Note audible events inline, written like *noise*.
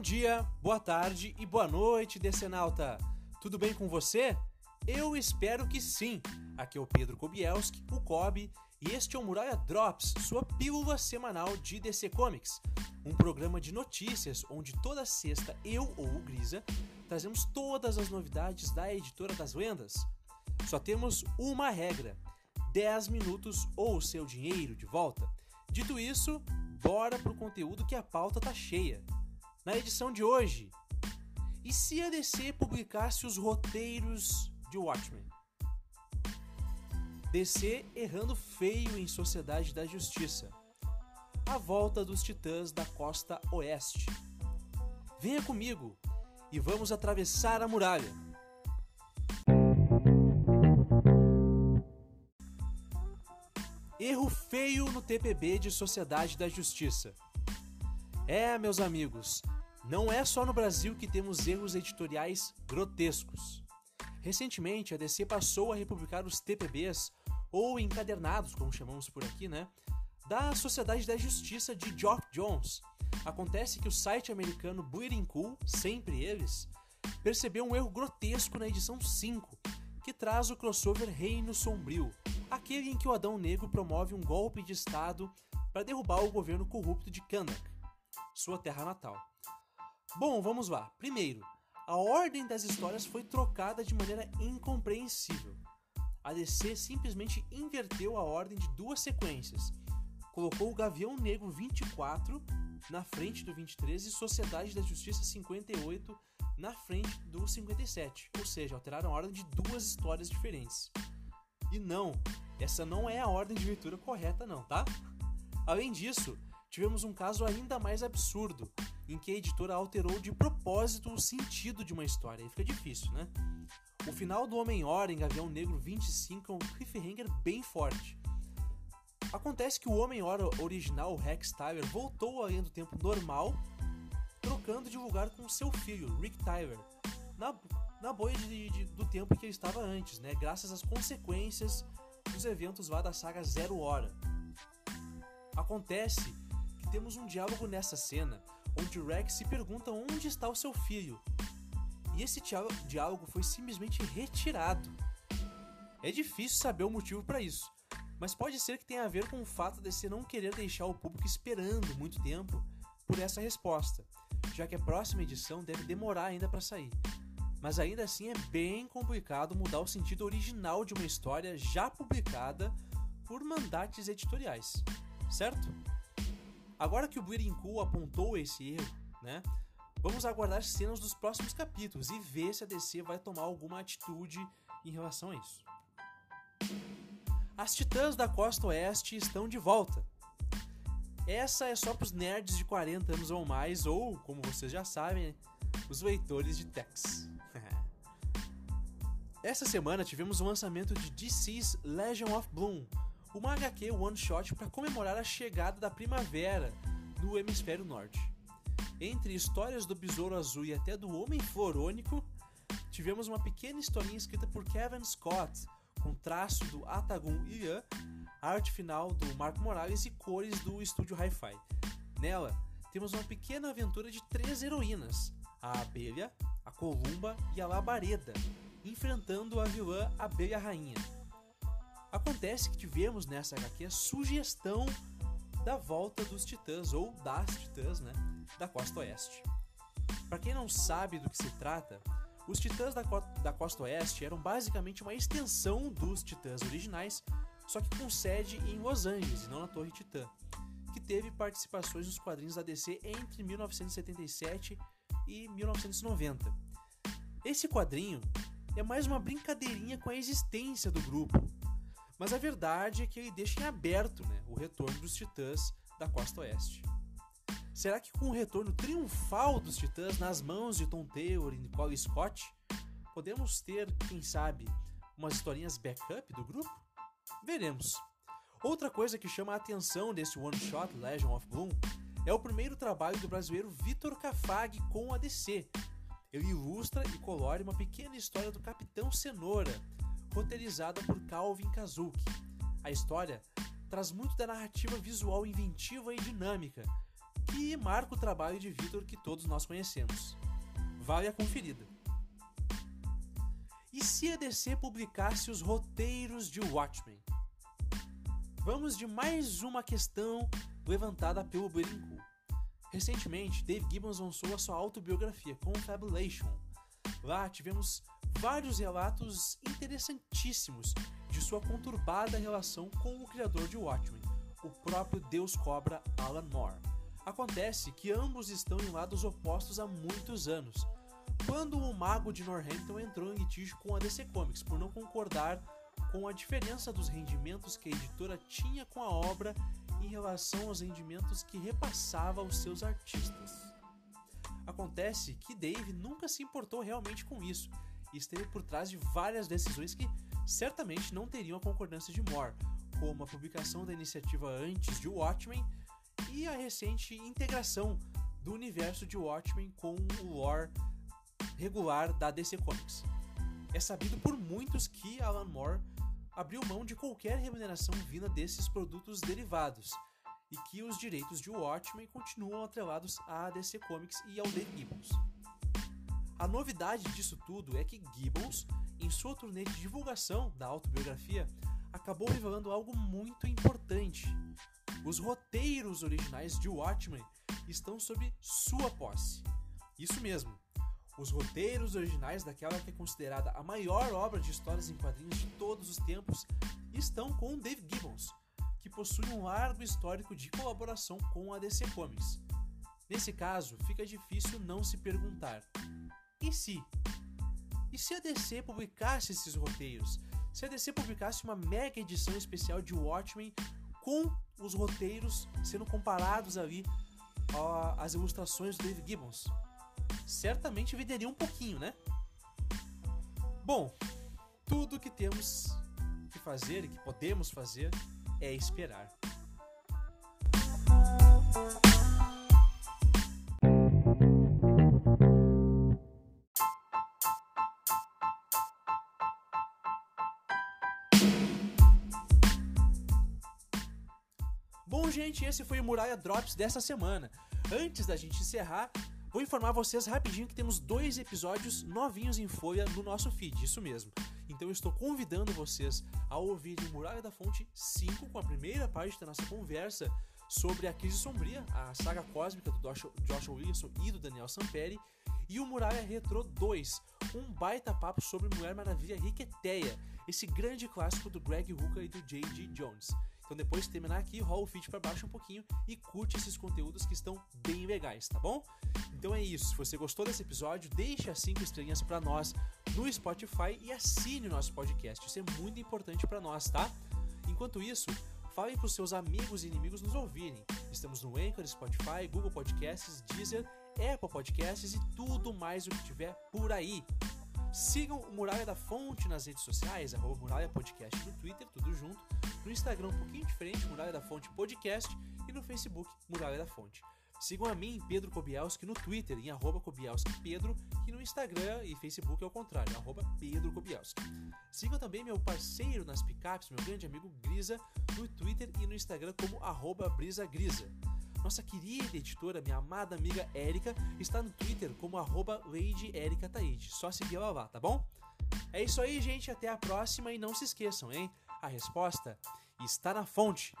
dia, boa tarde e boa noite, Decenalta! Tudo bem com você? Eu espero que sim! Aqui é o Pedro Kobielski, o Kobe, e este é o Muralha Drops, sua pílula semanal de DC Comics. Um programa de notícias onde toda sexta eu ou o Grisa trazemos todas as novidades da editora das lendas. Só temos uma regra: 10 minutos ou o seu dinheiro de volta. Dito isso, bora pro conteúdo que a pauta tá cheia. Na edição de hoje, e se a DC publicasse os roteiros de Watchmen? DC errando feio em Sociedade da Justiça. A volta dos Titãs da Costa Oeste. Venha comigo e vamos atravessar a muralha. Erro feio no TPB de Sociedade da Justiça. É, meus amigos, não é só no Brasil que temos erros editoriais grotescos. Recentemente, a DC passou a republicar os TPBs, ou encadernados, como chamamos por aqui, né? Da Sociedade da Justiça de Geoff Jones. Acontece que o site americano Bleeding Cool, sempre eles, percebeu um erro grotesco na edição 5, que traz o crossover Reino Sombrio, aquele em que o Adão Negro promove um golpe de Estado para derrubar o governo corrupto de Kandak sua terra natal. Bom, vamos lá. Primeiro, a ordem das histórias foi trocada de maneira incompreensível. A DC simplesmente inverteu a ordem de duas sequências. Colocou o Gavião Negro 24 na frente do 23 e Sociedade da Justiça 58 na frente do 57. Ou seja, alteraram a ordem de duas histórias diferentes. E não, essa não é a ordem de leitura correta não, tá? Além disso, tivemos um caso ainda mais absurdo, em que a editora alterou de propósito o sentido de uma história. Aí fica difícil, né? O final do Homem-Hora em Gavião Negro 25 é um cliffhanger bem forte. Acontece que o Homem-Hora original, Rex Tyler, voltou à do tempo normal, trocando de lugar com seu filho, Rick Tyler, na, na boia de, de, do tempo que ele estava antes, né? Graças às consequências dos eventos lá da saga Zero Hora. Acontece temos um diálogo nessa cena onde Rex se pergunta onde está o seu filho. E esse diálogo foi simplesmente retirado. É difícil saber o motivo para isso, mas pode ser que tenha a ver com o fato de você não querer deixar o público esperando muito tempo por essa resposta, já que a próxima edição deve demorar ainda para sair. Mas ainda assim é bem complicado mudar o sentido original de uma história já publicada por mandates editoriais, certo? Agora que o Cool apontou esse erro, né? Vamos aguardar cenas dos próximos capítulos e ver se a DC vai tomar alguma atitude em relação a isso. As Titãs da Costa Oeste estão de volta. Essa é só para os nerds de 40 anos ou mais, ou, como vocês já sabem, os leitores de Tex. *laughs* Essa semana tivemos o lançamento de DC's Legion of Bloom, uma HQ one shot para comemorar a chegada da primavera no hemisfério norte. Entre histórias do Besouro Azul e até do Homem Florônico, tivemos uma pequena historinha escrita por Kevin Scott, com traço do Atagun Ian, arte final do Marco Morales e cores do estúdio Hi-Fi. Nela, temos uma pequena aventura de três heroínas, a Abelha, a Columba e a Labareda, enfrentando a vilã Abelha Rainha. Acontece que tivemos nessa HQ a sugestão da volta dos Titãs, ou das Titãs, né, da Costa Oeste. Para quem não sabe do que se trata, os Titãs da, Co da Costa Oeste eram basicamente uma extensão dos Titãs originais, só que com sede em Los Angeles e não na Torre Titã, que teve participações nos quadrinhos da DC entre 1977 e 1990. Esse quadrinho é mais uma brincadeirinha com a existência do grupo, mas a verdade é que ele deixa em aberto né, o retorno dos Titãs da Costa Oeste. Será que com o retorno triunfal dos Titãs nas mãos de Tom Taylor e Nicole Scott, podemos ter, quem sabe, umas historinhas backup do grupo? Veremos. Outra coisa que chama a atenção desse one-shot Legend of Bloom é o primeiro trabalho do brasileiro Vitor Cafag com a DC. Ele ilustra e colore uma pequena história do Capitão Cenoura, roteirizada por Calvin Kazuki. A história traz muito da narrativa visual inventiva e dinâmica, que marca o trabalho de Vitor que todos nós conhecemos. Vale a conferida. E se a DC publicasse os roteiros de Watchmen? Vamos de mais uma questão levantada pelo Bleeding Recentemente, Dave Gibbons lançou a sua autobiografia, Confabulation. Lá tivemos vários relatos interessantíssimos de sua conturbada relação com o criador de Watchmen, o próprio Deus Cobra Alan Moore. Acontece que ambos estão em lados opostos há muitos anos. Quando o mago de Northampton entrou em litígio com a DC Comics por não concordar com a diferença dos rendimentos que a editora tinha com a obra em relação aos rendimentos que repassava aos seus artistas. Acontece que Dave nunca se importou realmente com isso e esteve por trás de várias decisões que certamente não teriam a concordância de Moore, como a publicação da iniciativa antes de Watchmen e a recente integração do universo de Watchmen com o lore regular da DC Comics. É sabido por muitos que Alan Moore abriu mão de qualquer remuneração vinda desses produtos derivados e que os direitos de Watchmen continuam atrelados à DC Comics e ao Dave Gibbons. A novidade disso tudo é que Gibbons, em sua turnê de divulgação da autobiografia, acabou revelando algo muito importante. Os roteiros originais de Watchmen estão sob sua posse. Isso mesmo. Os roteiros originais daquela que é considerada a maior obra de histórias em quadrinhos de todos os tempos estão com Dave Gibbons, que possui um largo histórico de colaboração com a DC Comics. Nesse caso, fica difícil não se perguntar: e se? E se a DC publicasse esses roteiros? Se a DC publicasse uma mega edição especial de Watchmen com os roteiros sendo comparados ali às ilustrações do Dave Gibbons? Certamente venderia um pouquinho, né? Bom, tudo que temos que fazer e que podemos fazer é esperar. Bom, gente, esse foi o Muralha Drops dessa semana. Antes da gente encerrar, vou informar vocês rapidinho que temos dois episódios novinhos em folha no nosso feed, isso mesmo. Então eu estou convidando vocês a ouvirem Muralha da Fonte 5 com a primeira parte da nossa conversa sobre a Crise Sombria, a saga cósmica do Joshua Williamson e do Daniel Samperi, e o Muralha Retro 2, um baita papo sobre Mulher Maravilha Riqueteia, esse grande clássico do Greg Hooker e do J.G. Jones. Então depois de terminar aqui, rola o feed para baixo um pouquinho e curte esses conteúdos que estão bem legais, tá bom? Então é isso. Se você gostou desse episódio, deixe as 5 estrelinhas para nós no Spotify e assine o nosso podcast. Isso é muito importante para nós, tá? Enquanto isso, fale para os seus amigos e inimigos nos ouvirem. Estamos no Anchor, Spotify, Google Podcasts, Deezer, Apple Podcasts e tudo mais o que tiver por aí. Sigam o Muralha da Fonte nas redes sociais, arroba Muralha Podcast no Twitter, tudo junto. No Instagram um pouquinho diferente, Muralha da Fonte Podcast. E no Facebook, Muralha da Fonte. Sigam a mim, Pedro Kobielski, no Twitter, em arroba Pedro, e no Instagram e Facebook é o contrário, arroba Pedro Kobielski. Sigam também meu parceiro nas picapes, meu grande amigo Grisa, no Twitter e no Instagram como arroba Brisa Grisa. Nossa querida editora, minha amada amiga Érica, está no Twitter como arroba Lady Erika Taide. Só seguir ela lá, tá bom? É isso aí, gente. Até a próxima e não se esqueçam, hein? A resposta está na fonte.